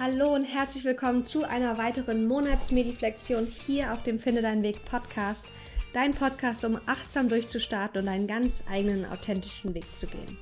Hallo und herzlich willkommen zu einer weiteren Monatsmediflexion hier auf dem Finde Deinen Weg Podcast. Dein Podcast, um achtsam durchzustarten und einen ganz eigenen, authentischen Weg zu gehen.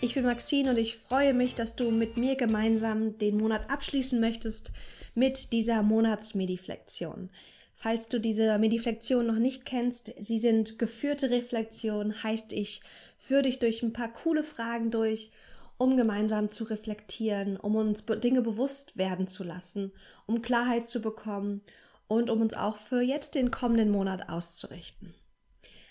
Ich bin Maxine und ich freue mich, dass du mit mir gemeinsam den Monat abschließen möchtest mit dieser Monatsmediflexion. Falls du diese Mediflexion noch nicht kennst, sie sind geführte Reflexionen, heißt ich führe dich durch ein paar coole Fragen durch um gemeinsam zu reflektieren, um uns Dinge bewusst werden zu lassen, um Klarheit zu bekommen und um uns auch für jetzt den kommenden Monat auszurichten.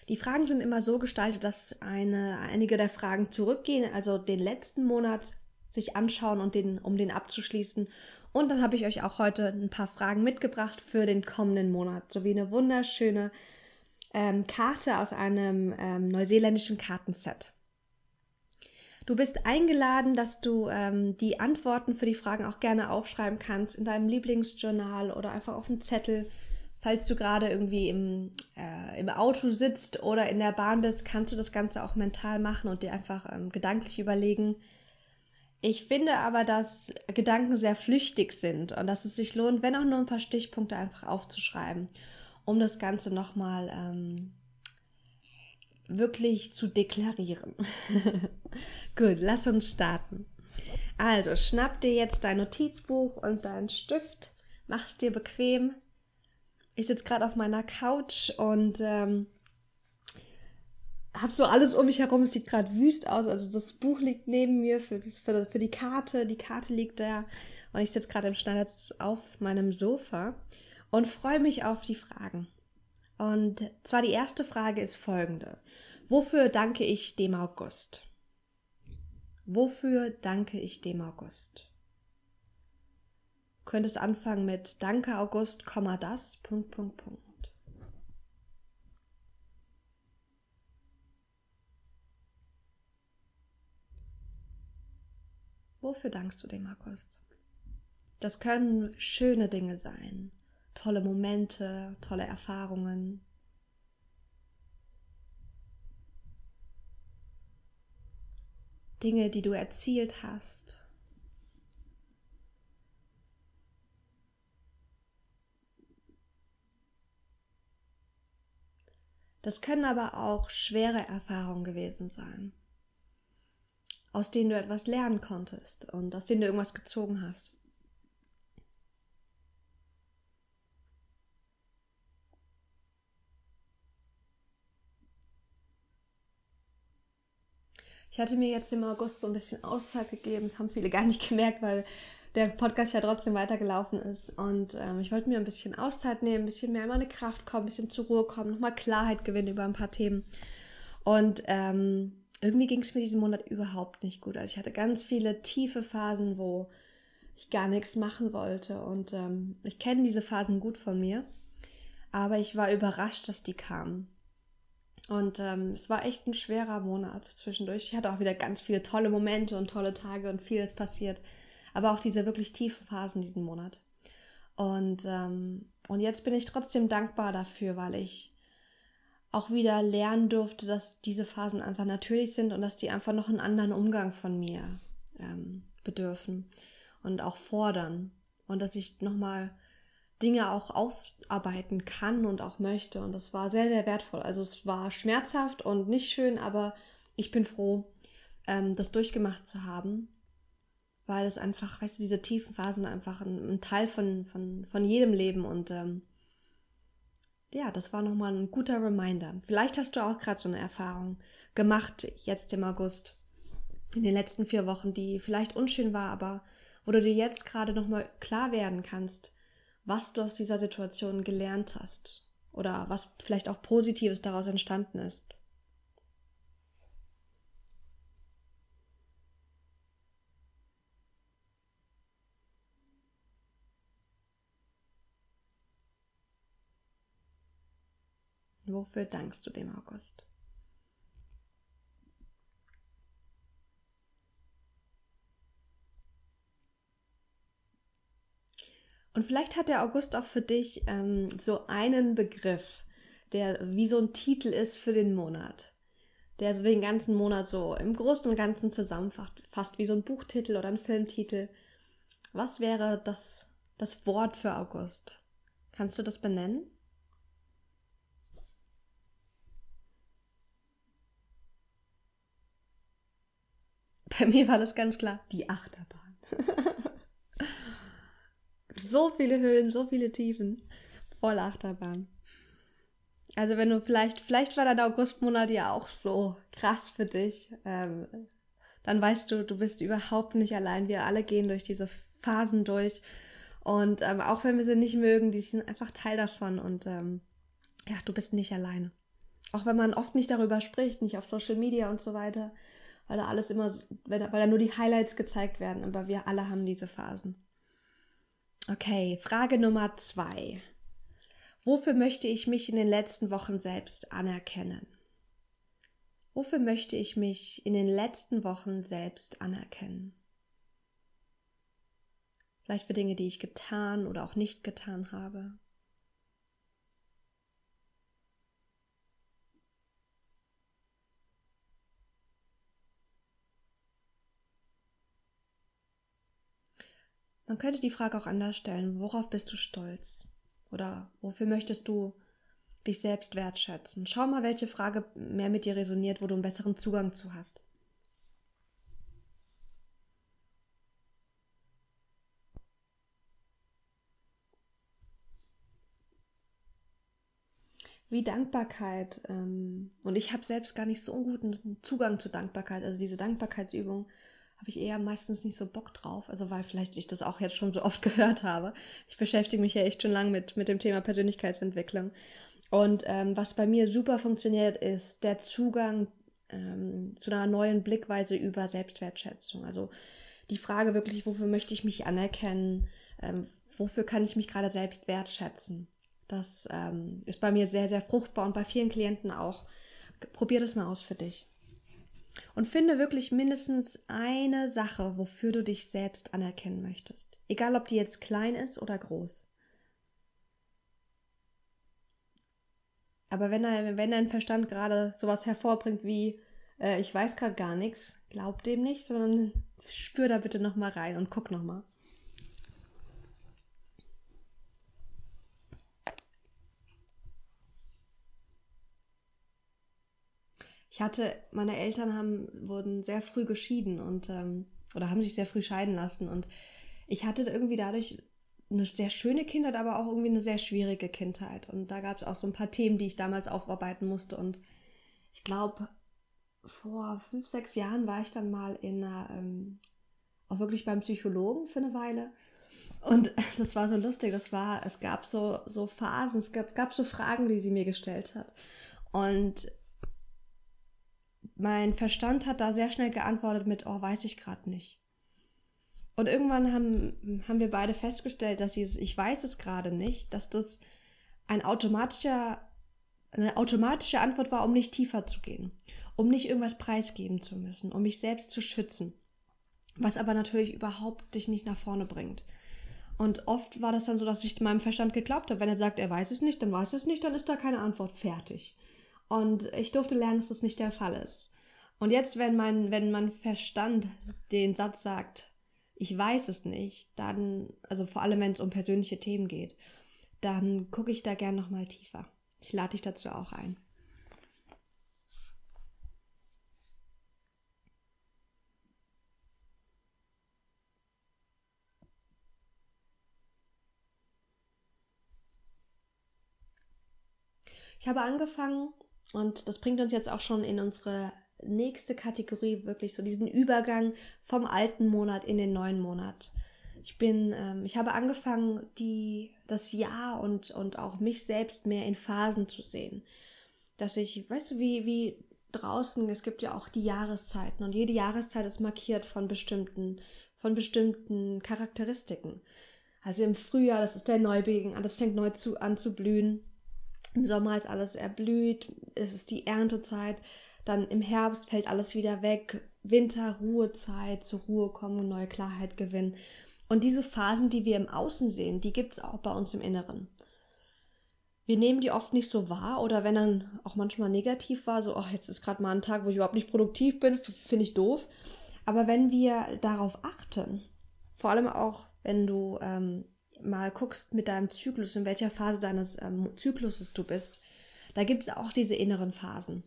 Die Fragen sind immer so gestaltet, dass eine, einige der Fragen zurückgehen, also den letzten Monat sich anschauen und den, um den abzuschließen. Und dann habe ich euch auch heute ein paar Fragen mitgebracht für den kommenden Monat, sowie eine wunderschöne ähm, Karte aus einem ähm, neuseeländischen Kartenset. Du bist eingeladen, dass du ähm, die Antworten für die Fragen auch gerne aufschreiben kannst in deinem Lieblingsjournal oder einfach auf dem Zettel. Falls du gerade irgendwie im, äh, im Auto sitzt oder in der Bahn bist, kannst du das Ganze auch mental machen und dir einfach ähm, gedanklich überlegen. Ich finde aber, dass Gedanken sehr flüchtig sind und dass es sich lohnt, wenn auch nur ein paar Stichpunkte einfach aufzuschreiben, um das Ganze nochmal ähm, wirklich zu deklarieren. Gut, lass uns starten. Also, schnapp dir jetzt dein Notizbuch und deinen Stift, mach's dir bequem. Ich sitze gerade auf meiner Couch und ähm, hab so alles um mich herum. Es sieht gerade wüst aus. Also das Buch liegt neben mir für, das, für, für die Karte. Die Karte liegt da und ich sitze gerade im Schneidersitz auf meinem Sofa und freue mich auf die Fragen. Und zwar die erste Frage ist folgende. Wofür danke ich dem August? Wofür danke ich dem August? Du könntest anfangen mit Danke August, das, Punkt, Punkt, Punkt. Wofür dankst du dem August? Das können schöne Dinge sein, tolle Momente, tolle Erfahrungen. Dinge, die du erzielt hast. Das können aber auch schwere Erfahrungen gewesen sein, aus denen du etwas lernen konntest und aus denen du irgendwas gezogen hast. Ich hatte mir jetzt im August so ein bisschen Auszeit gegeben. Das haben viele gar nicht gemerkt, weil der Podcast ja trotzdem weitergelaufen ist. Und ähm, ich wollte mir ein bisschen Auszeit nehmen, ein bisschen mehr in meine Kraft kommen, ein bisschen zur Ruhe kommen, nochmal Klarheit gewinnen über ein paar Themen. Und ähm, irgendwie ging es mir diesen Monat überhaupt nicht gut. Also ich hatte ganz viele tiefe Phasen, wo ich gar nichts machen wollte. Und ähm, ich kenne diese Phasen gut von mir. Aber ich war überrascht, dass die kamen. Und ähm, es war echt ein schwerer Monat zwischendurch. Ich hatte auch wieder ganz viele tolle Momente und tolle Tage und vieles passiert. Aber auch diese wirklich tiefen Phasen diesen Monat. Und, ähm, und jetzt bin ich trotzdem dankbar dafür, weil ich auch wieder lernen durfte, dass diese Phasen einfach natürlich sind und dass die einfach noch einen anderen Umgang von mir ähm, bedürfen und auch fordern. Und dass ich nochmal Dinge auch aufarbeiten kann und auch möchte. Und das war sehr, sehr wertvoll. Also es war schmerzhaft und nicht schön, aber ich bin froh, ähm, das durchgemacht zu haben, weil es einfach, weißt du, diese tiefen Phasen einfach ein, ein Teil von, von, von jedem Leben und ähm, ja, das war nochmal ein guter Reminder. Vielleicht hast du auch gerade so eine Erfahrung gemacht, jetzt im August, in den letzten vier Wochen, die vielleicht unschön war, aber wo du dir jetzt gerade nochmal klar werden kannst, was du aus dieser Situation gelernt hast oder was vielleicht auch Positives daraus entstanden ist. Wofür dankst du dem August? Und vielleicht hat der August auch für dich ähm, so einen Begriff, der wie so ein Titel ist für den Monat. Der so den ganzen Monat so im Großen und Ganzen zusammenfasst, fast wie so ein Buchtitel oder ein Filmtitel. was wäre das, das Wort für August? Kannst du das benennen? Bei mir war das ganz klar die Achterbahn. so viele Höhen, so viele Tiefen. Voll Achterbahn. Also wenn du vielleicht, vielleicht war dein Augustmonat ja auch so krass für dich, ähm, dann weißt du, du bist überhaupt nicht allein. Wir alle gehen durch diese Phasen durch. Und ähm, auch wenn wir sie nicht mögen, die sind einfach Teil davon. Und ähm, ja, du bist nicht alleine. Auch wenn man oft nicht darüber spricht, nicht auf Social Media und so weiter, weil da alles immer, weil da nur die Highlights gezeigt werden. Aber wir alle haben diese Phasen. Okay, Frage Nummer zwei. Wofür möchte ich mich in den letzten Wochen selbst anerkennen? Wofür möchte ich mich in den letzten Wochen selbst anerkennen? Vielleicht für Dinge, die ich getan oder auch nicht getan habe. Man könnte die Frage auch anders stellen, worauf bist du stolz? Oder wofür möchtest du dich selbst wertschätzen? Schau mal, welche Frage mehr mit dir resoniert, wo du einen besseren Zugang zu hast. wie Dankbarkeit. Ähm, und ich habe selbst gar nicht so einen guten Zugang zu Dankbarkeit. Also diese Dankbarkeitsübung habe ich eher meistens nicht so Bock drauf. Also weil vielleicht ich das auch jetzt schon so oft gehört habe. Ich beschäftige mich ja echt schon lange mit, mit dem Thema Persönlichkeitsentwicklung. Und ähm, was bei mir super funktioniert, ist der Zugang ähm, zu einer neuen Blickweise über Selbstwertschätzung. Also die Frage wirklich, wofür möchte ich mich anerkennen? Ähm, wofür kann ich mich gerade selbst wertschätzen? Das ähm, ist bei mir sehr, sehr fruchtbar und bei vielen Klienten auch. Probier das mal aus für dich. Und finde wirklich mindestens eine Sache, wofür du dich selbst anerkennen möchtest. Egal, ob die jetzt klein ist oder groß. Aber wenn, wenn dein Verstand gerade sowas hervorbringt wie, äh, ich weiß gerade gar nichts, glaub dem nicht, sondern spür da bitte nochmal rein und guck nochmal. Ich hatte, meine Eltern haben, wurden sehr früh geschieden und ähm, oder haben sich sehr früh scheiden lassen. Und ich hatte irgendwie dadurch eine sehr schöne Kindheit, aber auch irgendwie eine sehr schwierige Kindheit. Und da gab es auch so ein paar Themen, die ich damals aufarbeiten musste. Und ich glaube, vor fünf, sechs Jahren war ich dann mal in einer, ähm, auch wirklich beim Psychologen für eine Weile. Und das war so lustig. Das war, es gab so, so Phasen, es gab, gab so Fragen, die sie mir gestellt hat. Und mein Verstand hat da sehr schnell geantwortet mit, oh, weiß ich gerade nicht. Und irgendwann haben, haben wir beide festgestellt, dass dieses Ich weiß es gerade nicht, dass das ein automatischer, eine automatische Antwort war, um nicht tiefer zu gehen, um nicht irgendwas preisgeben zu müssen, um mich selbst zu schützen. Was aber natürlich überhaupt dich nicht nach vorne bringt. Und oft war das dann so, dass ich meinem Verstand geglaubt habe. Wenn er sagt, er weiß es nicht, dann weiß es nicht, dann ist da keine Antwort fertig. Und ich durfte lernen, dass das nicht der Fall ist. Und jetzt, wenn mein, wenn mein Verstand den Satz sagt, ich weiß es nicht, dann, also vor allem wenn es um persönliche Themen geht, dann gucke ich da gern nochmal tiefer. Ich lade dich dazu auch ein. Ich habe angefangen, und das bringt uns jetzt auch schon in unsere nächste Kategorie, wirklich so diesen Übergang vom alten Monat in den neuen Monat. Ich bin, ähm, ich habe angefangen, die, das Jahr und, und auch mich selbst mehr in Phasen zu sehen. Dass ich, weißt du, wie, wie draußen, es gibt ja auch die Jahreszeiten und jede Jahreszeit ist markiert von bestimmten, von bestimmten Charakteristiken. Also im Frühjahr, das ist der Neubeginn, alles fängt neu zu, an zu blühen. Im Sommer ist alles erblüht, es ist die Erntezeit. Dann im Herbst fällt alles wieder weg. Winter, Ruhezeit, zur Ruhe kommen, neue Klarheit gewinnen. Und diese Phasen, die wir im Außen sehen, die gibt es auch bei uns im Inneren. Wir nehmen die oft nicht so wahr oder wenn dann auch manchmal negativ war, so, ach, jetzt ist gerade mal ein Tag, wo ich überhaupt nicht produktiv bin, finde ich doof. Aber wenn wir darauf achten, vor allem auch, wenn du ähm, mal guckst mit deinem Zyklus, in welcher Phase deines ähm, Zykluses du bist, da gibt es auch diese inneren Phasen.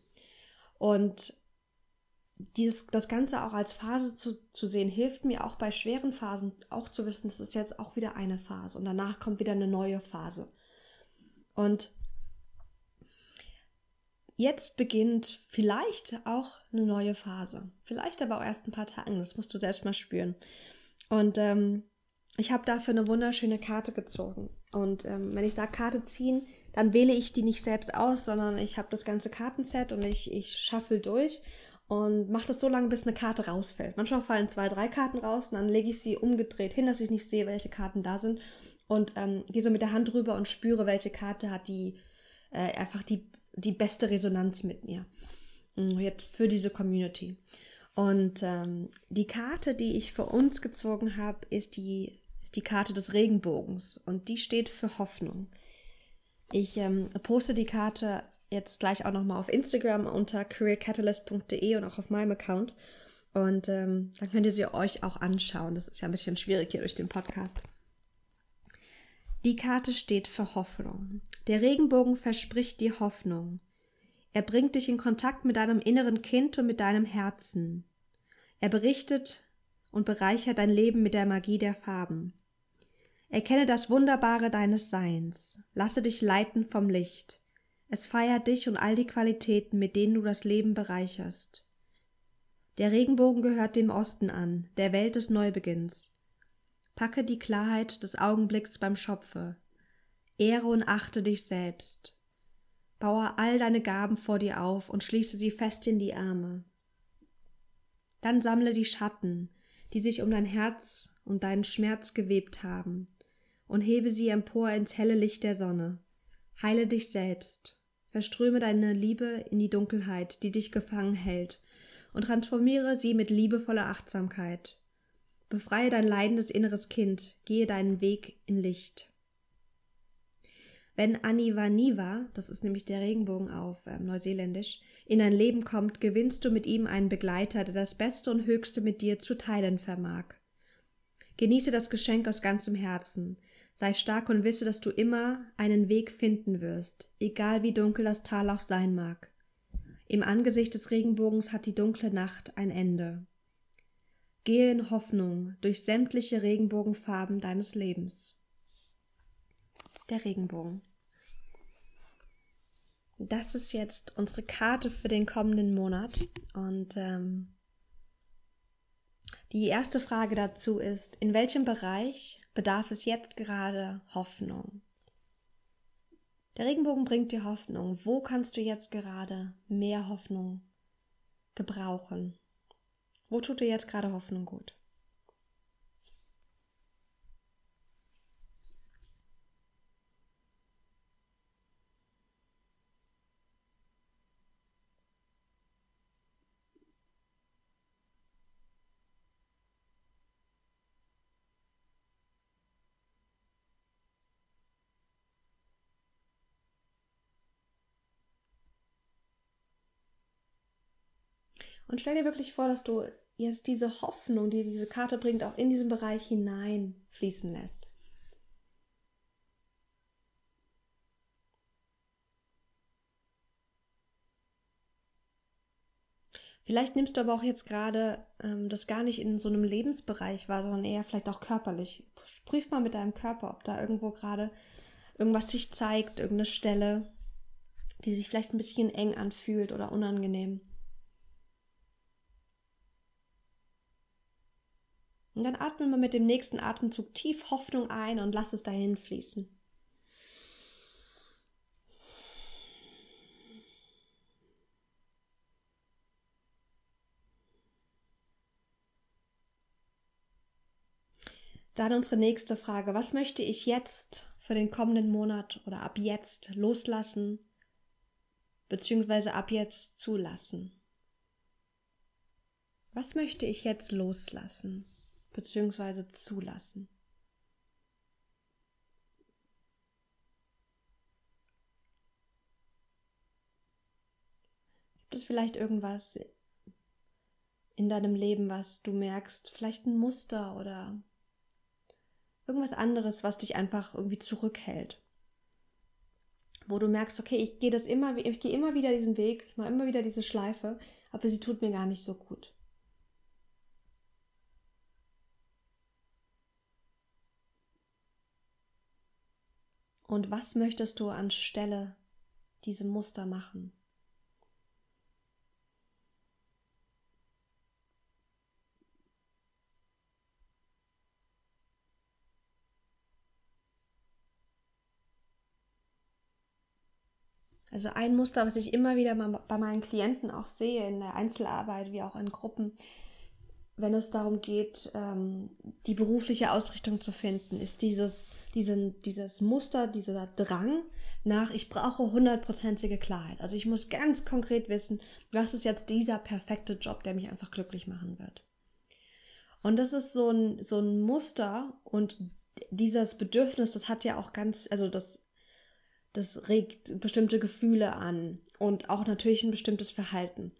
Und dieses, das Ganze auch als Phase zu, zu sehen, hilft mir auch bei schweren Phasen auch zu wissen, das ist jetzt auch wieder eine Phase und danach kommt wieder eine neue Phase. Und jetzt beginnt vielleicht auch eine neue Phase. Vielleicht aber auch erst ein paar Tagen. Das musst du selbst mal spüren. Und ähm, ich habe dafür eine wunderschöne Karte gezogen. Und ähm, wenn ich sage Karte ziehen, dann wähle ich die nicht selbst aus, sondern ich habe das ganze Kartenset und ich, ich schaffel durch und mache das so lange, bis eine Karte rausfällt. Manchmal fallen zwei, drei Karten raus und dann lege ich sie umgedreht hin, dass ich nicht sehe, welche Karten da sind und ähm, gehe so mit der Hand rüber und spüre, welche Karte hat die äh, einfach die, die beste Resonanz mit mir. Mm, jetzt für diese Community. Und ähm, die Karte, die ich für uns gezogen habe, ist die, ist die Karte des Regenbogens und die steht für Hoffnung. Ich ähm, poste die Karte jetzt gleich auch nochmal auf Instagram unter careercatalyst.de und auch auf meinem Account. Und ähm, dann könnt ihr sie euch auch anschauen. Das ist ja ein bisschen schwierig hier durch den Podcast. Die Karte steht für Hoffnung. Der Regenbogen verspricht dir Hoffnung. Er bringt dich in Kontakt mit deinem inneren Kind und mit deinem Herzen. Er berichtet und bereichert dein Leben mit der Magie der Farben. Erkenne das Wunderbare deines Seins. Lasse dich leiten vom Licht. Es feiert dich und all die Qualitäten, mit denen du das Leben bereicherst. Der Regenbogen gehört dem Osten an, der Welt des Neubeginns. Packe die Klarheit des Augenblicks beim Schopfe. Ehre und achte dich selbst. Baue all deine Gaben vor dir auf und schließe sie fest in die Arme. Dann sammle die Schatten, die sich um dein Herz und deinen Schmerz gewebt haben, und hebe sie empor ins helle Licht der Sonne. Heile dich selbst. Verströme deine Liebe in die Dunkelheit, die dich gefangen hält, und transformiere sie mit liebevoller Achtsamkeit. Befreie dein leidendes inneres Kind, gehe deinen Weg in Licht. Wenn Anivaniva, das ist nämlich der Regenbogen auf äh, Neuseeländisch, in dein Leben kommt, gewinnst du mit ihm einen Begleiter, der das Beste und Höchste mit dir zu teilen vermag. Genieße das Geschenk aus ganzem Herzen, Sei stark und wisse, dass du immer einen Weg finden wirst, egal wie dunkel das Tal auch sein mag. Im Angesicht des Regenbogens hat die dunkle Nacht ein Ende. Gehe in Hoffnung durch sämtliche Regenbogenfarben deines Lebens. Der Regenbogen. Das ist jetzt unsere Karte für den kommenden Monat. Und ähm, die erste Frage dazu ist, in welchem Bereich bedarf es jetzt gerade Hoffnung? Der Regenbogen bringt dir Hoffnung. Wo kannst du jetzt gerade mehr Hoffnung gebrauchen? Wo tut dir jetzt gerade Hoffnung gut? Und stell dir wirklich vor, dass du jetzt diese Hoffnung, die diese Karte bringt, auch in diesen Bereich hineinfließen lässt. Vielleicht nimmst du aber auch jetzt gerade ähm, das gar nicht in so einem Lebensbereich wahr, sondern eher vielleicht auch körperlich. Prüf mal mit deinem Körper, ob da irgendwo gerade irgendwas sich zeigt, irgendeine Stelle, die sich vielleicht ein bisschen eng anfühlt oder unangenehm. Und dann atme mal mit dem nächsten Atemzug tief Hoffnung ein und lass es dahin fließen. Dann unsere nächste Frage. Was möchte ich jetzt für den kommenden Monat oder ab jetzt loslassen, beziehungsweise ab jetzt zulassen? Was möchte ich jetzt loslassen? Bzw. zulassen. Gibt es vielleicht irgendwas in deinem Leben, was du merkst, vielleicht ein Muster oder irgendwas anderes, was dich einfach irgendwie zurückhält. Wo du merkst, okay, ich gehe das immer, ich gehe immer wieder diesen Weg, ich mache immer wieder diese Schleife, aber sie tut mir gar nicht so gut. Und was möchtest du anstelle diesem Muster machen? Also ein Muster, was ich immer wieder bei meinen Klienten auch sehe, in der Einzelarbeit wie auch in Gruppen, wenn es darum geht, ähm, die berufliche Ausrichtung zu finden, ist dieses, diesen, dieses Muster, dieser Drang nach, ich brauche hundertprozentige Klarheit. Also ich muss ganz konkret wissen, was ist jetzt dieser perfekte Job, der mich einfach glücklich machen wird. Und das ist so ein, so ein Muster und dieses Bedürfnis, das hat ja auch ganz, also das, das regt bestimmte Gefühle an und auch natürlich ein bestimmtes Verhalten.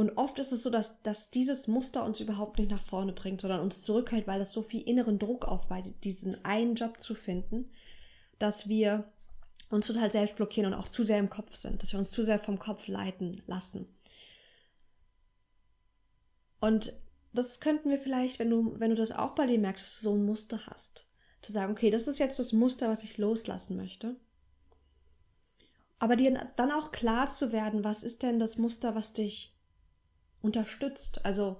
Und oft ist es so, dass, dass dieses Muster uns überhaupt nicht nach vorne bringt, sondern uns zurückhält, weil es so viel inneren Druck aufweist, diesen einen Job zu finden, dass wir uns total selbst blockieren und auch zu sehr im Kopf sind, dass wir uns zu sehr vom Kopf leiten lassen. Und das könnten wir vielleicht, wenn du, wenn du das auch bei dir merkst, dass du so ein Muster hast, zu sagen, okay, das ist jetzt das Muster, was ich loslassen möchte. Aber dir dann auch klar zu werden, was ist denn das Muster, was dich unterstützt. Also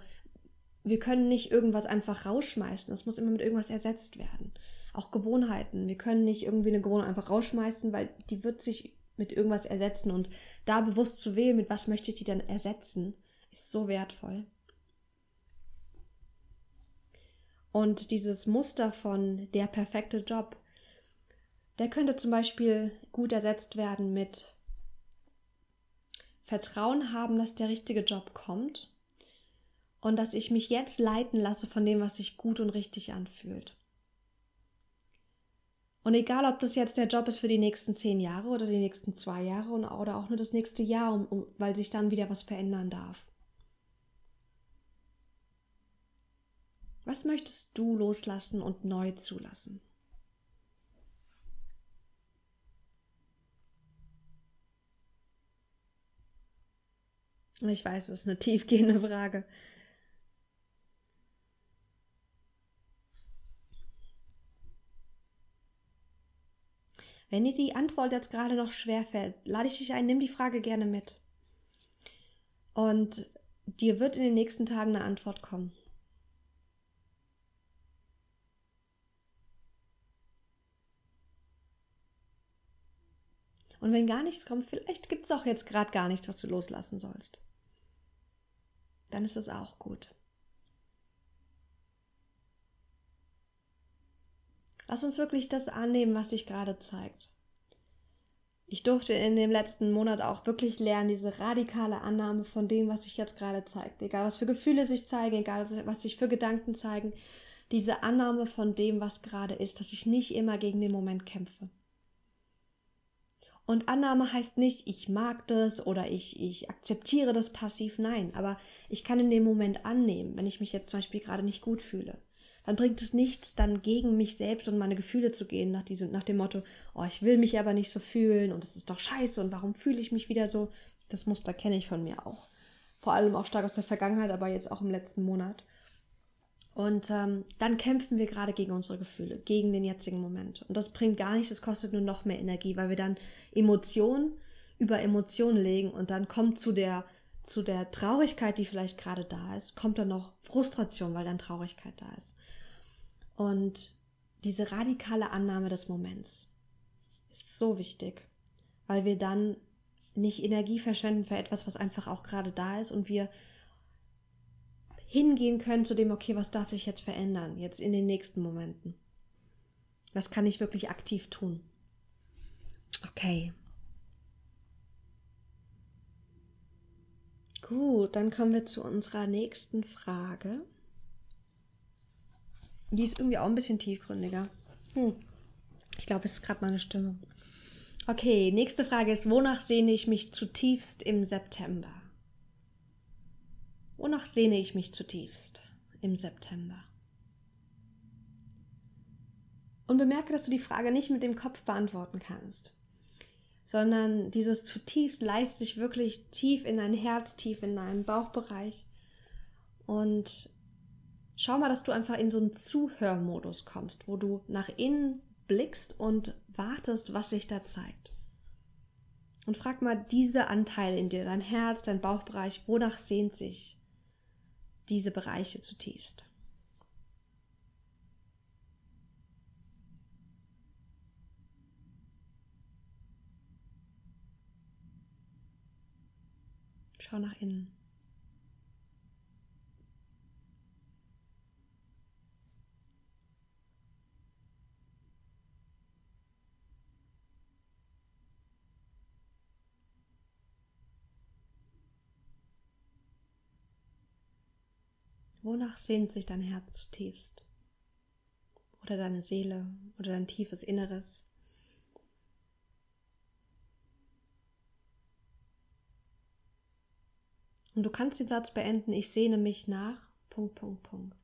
wir können nicht irgendwas einfach rausschmeißen. Das muss immer mit irgendwas ersetzt werden. Auch Gewohnheiten. Wir können nicht irgendwie eine Gewohnheit einfach rausschmeißen, weil die wird sich mit irgendwas ersetzen. Und da bewusst zu wählen, mit was möchte ich die denn ersetzen, ist so wertvoll. Und dieses Muster von der perfekte Job, der könnte zum Beispiel gut ersetzt werden mit Vertrauen haben, dass der richtige Job kommt und dass ich mich jetzt leiten lasse von dem, was sich gut und richtig anfühlt. Und egal, ob das jetzt der Job ist für die nächsten zehn Jahre oder die nächsten zwei Jahre oder auch nur das nächste Jahr, um, um, weil sich dann wieder was verändern darf. Was möchtest du loslassen und neu zulassen? Ich weiß, das ist eine tiefgehende Frage. Wenn dir die Antwort jetzt gerade noch schwer fällt, lade ich dich ein, nimm die Frage gerne mit. Und dir wird in den nächsten Tagen eine Antwort kommen. Und wenn gar nichts kommt, vielleicht gibt es auch jetzt gerade gar nichts, was du loslassen sollst dann ist das auch gut. Lass uns wirklich das annehmen, was sich gerade zeigt. Ich durfte in dem letzten Monat auch wirklich lernen, diese radikale Annahme von dem, was sich jetzt gerade zeigt. Egal, was für Gefühle sich zeigen, egal, was sich für Gedanken zeigen. Diese Annahme von dem, was gerade ist, dass ich nicht immer gegen den Moment kämpfe. Und Annahme heißt nicht, ich mag das oder ich, ich akzeptiere das passiv. Nein, aber ich kann in dem Moment annehmen, wenn ich mich jetzt zum Beispiel gerade nicht gut fühle. Dann bringt es nichts, dann gegen mich selbst und meine Gefühle zu gehen, nach, diesem, nach dem Motto, oh, ich will mich aber nicht so fühlen und es ist doch scheiße und warum fühle ich mich wieder so? Das Muster kenne ich von mir auch. Vor allem auch stark aus der Vergangenheit, aber jetzt auch im letzten Monat. Und ähm, dann kämpfen wir gerade gegen unsere Gefühle, gegen den jetzigen Moment. Und das bringt gar nichts, das kostet nur noch mehr Energie, weil wir dann Emotionen über Emotionen legen und dann kommt zu der, zu der Traurigkeit, die vielleicht gerade da ist, kommt dann noch Frustration, weil dann Traurigkeit da ist. Und diese radikale Annahme des Moments ist so wichtig, weil wir dann nicht Energie verschwenden für etwas, was einfach auch gerade da ist und wir hingehen können zu dem, okay, was darf sich jetzt verändern, jetzt in den nächsten Momenten? Was kann ich wirklich aktiv tun? Okay. Gut, dann kommen wir zu unserer nächsten Frage. Die ist irgendwie auch ein bisschen tiefgründiger. Hm. Ich glaube, es ist gerade meine Stimme. Okay, nächste Frage ist, wonach sehne ich mich zutiefst im September? Wonach sehne ich mich zutiefst im September? Und bemerke, dass du die Frage nicht mit dem Kopf beantworten kannst, sondern dieses zutiefst leitet dich wirklich tief in dein Herz, tief in deinen Bauchbereich. Und schau mal, dass du einfach in so einen Zuhörmodus kommst, wo du nach innen blickst und wartest, was sich da zeigt. Und frag mal diese Anteile in dir, dein Herz, dein Bauchbereich, wonach sehnt sich diese Bereiche zutiefst? Schau nach innen. Wonach sehnt sich dein Herz zutiefst? Oder deine Seele oder dein tiefes Inneres? Und du kannst den Satz beenden, ich sehne mich nach, Punkt, Punkt, Punkt.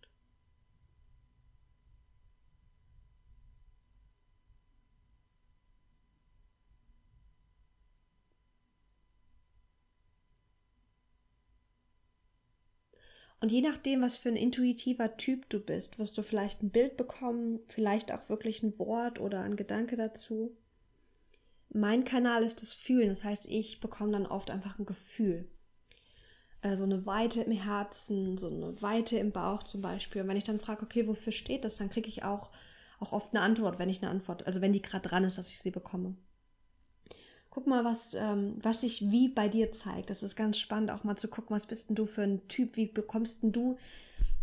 Und je nachdem, was für ein intuitiver Typ du bist, wirst du vielleicht ein Bild bekommen, vielleicht auch wirklich ein Wort oder ein Gedanke dazu. Mein Kanal ist das Fühlen, das heißt, ich bekomme dann oft einfach ein Gefühl. Äh, so eine Weite im Herzen, so eine Weite im Bauch zum Beispiel. Und wenn ich dann frage, okay, wofür steht das, dann kriege ich auch, auch oft eine Antwort, wenn ich eine Antwort, also wenn die gerade dran ist, dass ich sie bekomme. Guck mal, was, ähm, was sich wie bei dir zeigt. Das ist ganz spannend, auch mal zu gucken, was bist denn du für ein Typ, wie bekommst denn du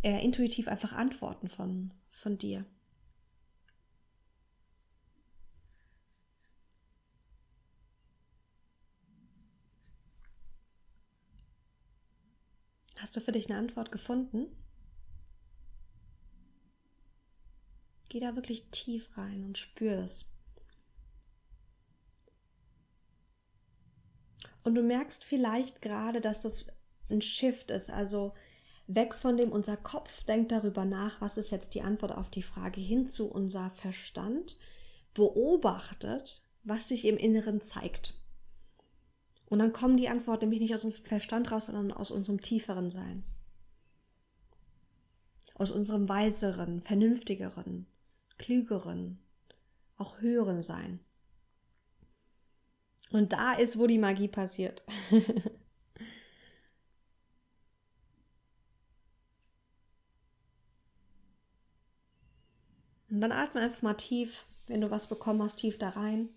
äh, intuitiv einfach Antworten von, von dir. Hast du für dich eine Antwort gefunden? Geh da wirklich tief rein und spür es. Und du merkst vielleicht gerade, dass das ein Shift ist, also weg von dem unser Kopf denkt darüber nach, was ist jetzt die Antwort auf die Frage, hin zu unser Verstand beobachtet, was sich im Inneren zeigt. Und dann kommen die Antworten nämlich nicht aus unserem Verstand raus, sondern aus unserem tieferen Sein. Aus unserem weiseren, vernünftigeren, klügeren, auch höheren Sein. Und da ist, wo die Magie passiert. Und dann atme einfach mal tief, wenn du was bekommen hast, tief da rein.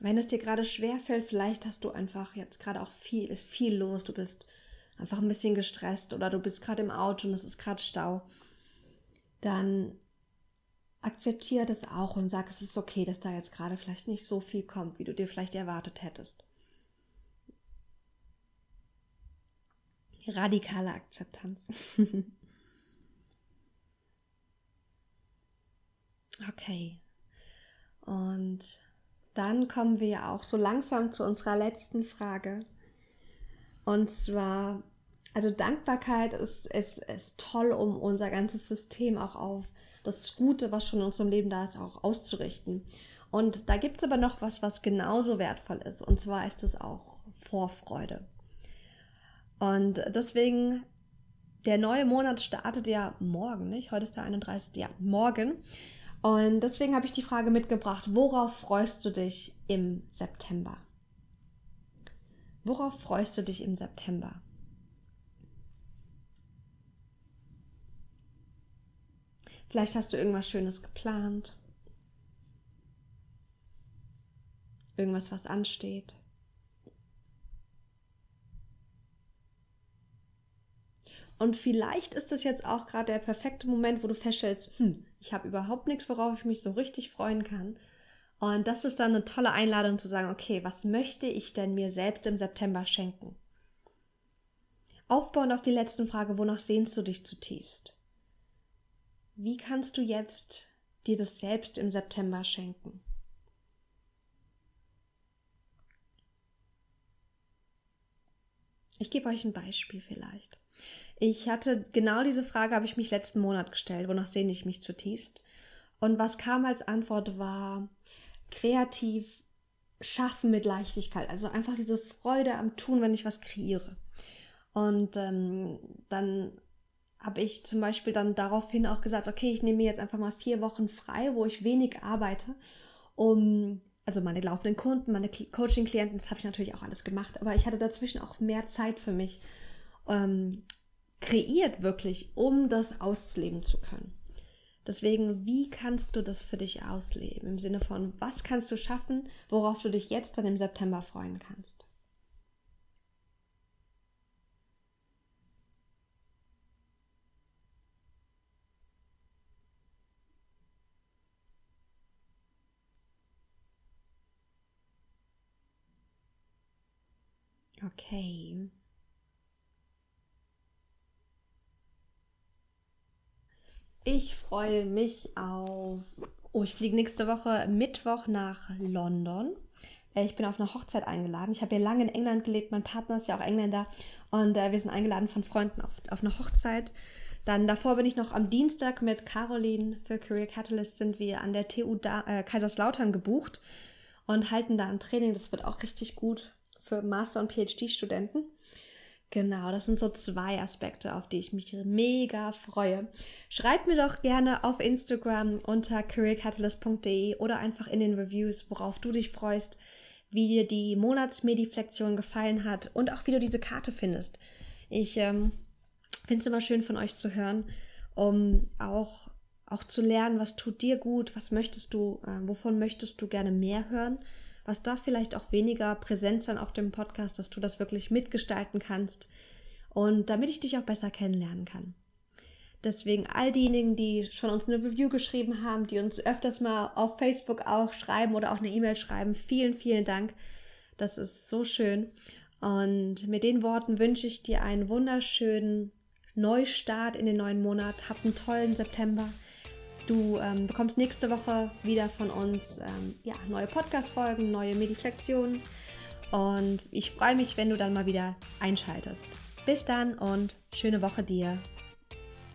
Wenn es dir gerade schwer fällt, vielleicht hast du einfach jetzt gerade auch viel, ist viel los, du bist einfach ein bisschen gestresst oder du bist gerade im Auto und es ist gerade Stau dann akzeptiere das auch und sag, es ist okay, dass da jetzt gerade vielleicht nicht so viel kommt, wie du dir vielleicht erwartet hättest. Radikale Akzeptanz. okay. Und dann kommen wir auch so langsam zu unserer letzten Frage. Und zwar, also Dankbarkeit ist, ist, ist toll, um unser ganzes System auch auf das Gute, was schon in unserem Leben da ist, auch auszurichten. Und da gibt es aber noch was, was genauso wertvoll ist. Und zwar ist es auch Vorfreude. Und deswegen, der neue Monat startet ja morgen, nicht? Heute ist der 31. Ja, morgen. Und deswegen habe ich die Frage mitgebracht, worauf freust du dich im September? Worauf freust du dich im September? Vielleicht hast du irgendwas Schönes geplant. Irgendwas, was ansteht. Und vielleicht ist es jetzt auch gerade der perfekte Moment, wo du feststellst, hm, ich habe überhaupt nichts, worauf ich mich so richtig freuen kann. Und das ist dann eine tolle Einladung zu sagen, okay, was möchte ich denn mir selbst im September schenken? Aufbauend auf die letzten Frage, wonach sehnst du dich zutiefst? Wie kannst du jetzt dir das selbst im September schenken? Ich gebe euch ein Beispiel vielleicht. Ich hatte genau diese Frage, habe ich mich letzten Monat gestellt, wonach sehne ich mich zutiefst. Und was kam als Antwort war kreativ schaffen mit Leichtigkeit. Also einfach diese Freude am Tun, wenn ich was kreiere. Und ähm, dann habe ich zum Beispiel dann daraufhin auch gesagt, okay, ich nehme mir jetzt einfach mal vier Wochen frei, wo ich wenig arbeite, um, also meine laufenden Kunden, meine Coaching-Klienten, das habe ich natürlich auch alles gemacht, aber ich hatte dazwischen auch mehr Zeit für mich ähm, kreiert, wirklich, um das ausleben zu können. Deswegen, wie kannst du das für dich ausleben? Im Sinne von, was kannst du schaffen, worauf du dich jetzt dann im September freuen kannst? Okay. Ich freue mich auf. Oh, ich fliege nächste Woche Mittwoch nach London. Äh, ich bin auf eine Hochzeit eingeladen. Ich habe ja lange in England gelebt. Mein Partner ist ja auch Engländer. Und äh, wir sind eingeladen von Freunden auf, auf eine Hochzeit. Dann davor bin ich noch am Dienstag mit Caroline für Career Catalyst sind wir an der TU da, äh, Kaiserslautern gebucht und halten da ein Training. Das wird auch richtig gut für Master- und PhD-Studenten. Genau, das sind so zwei Aspekte, auf die ich mich mega freue. Schreibt mir doch gerne auf Instagram unter careercatalyst.de oder einfach in den Reviews, worauf du dich freust, wie dir die Monatsmediflexion gefallen hat und auch wie du diese Karte findest. Ich ähm, finde es immer schön von euch zu hören, um auch, auch zu lernen, was tut dir gut, was möchtest du, äh, wovon möchtest du gerne mehr hören was darf vielleicht auch weniger präsent sein auf dem Podcast, dass du das wirklich mitgestalten kannst und damit ich dich auch besser kennenlernen kann. Deswegen all diejenigen, die schon uns eine Review geschrieben haben, die uns öfters mal auf Facebook auch schreiben oder auch eine E-Mail schreiben, vielen, vielen Dank. Das ist so schön. Und mit den Worten wünsche ich dir einen wunderschönen Neustart in den neuen Monat. Hab einen tollen September. Du ähm, bekommst nächste Woche wieder von uns ähm, ja, neue Podcast-Folgen, neue Mediflexionen. Und ich freue mich, wenn du dann mal wieder einschaltest. Bis dann und schöne Woche dir.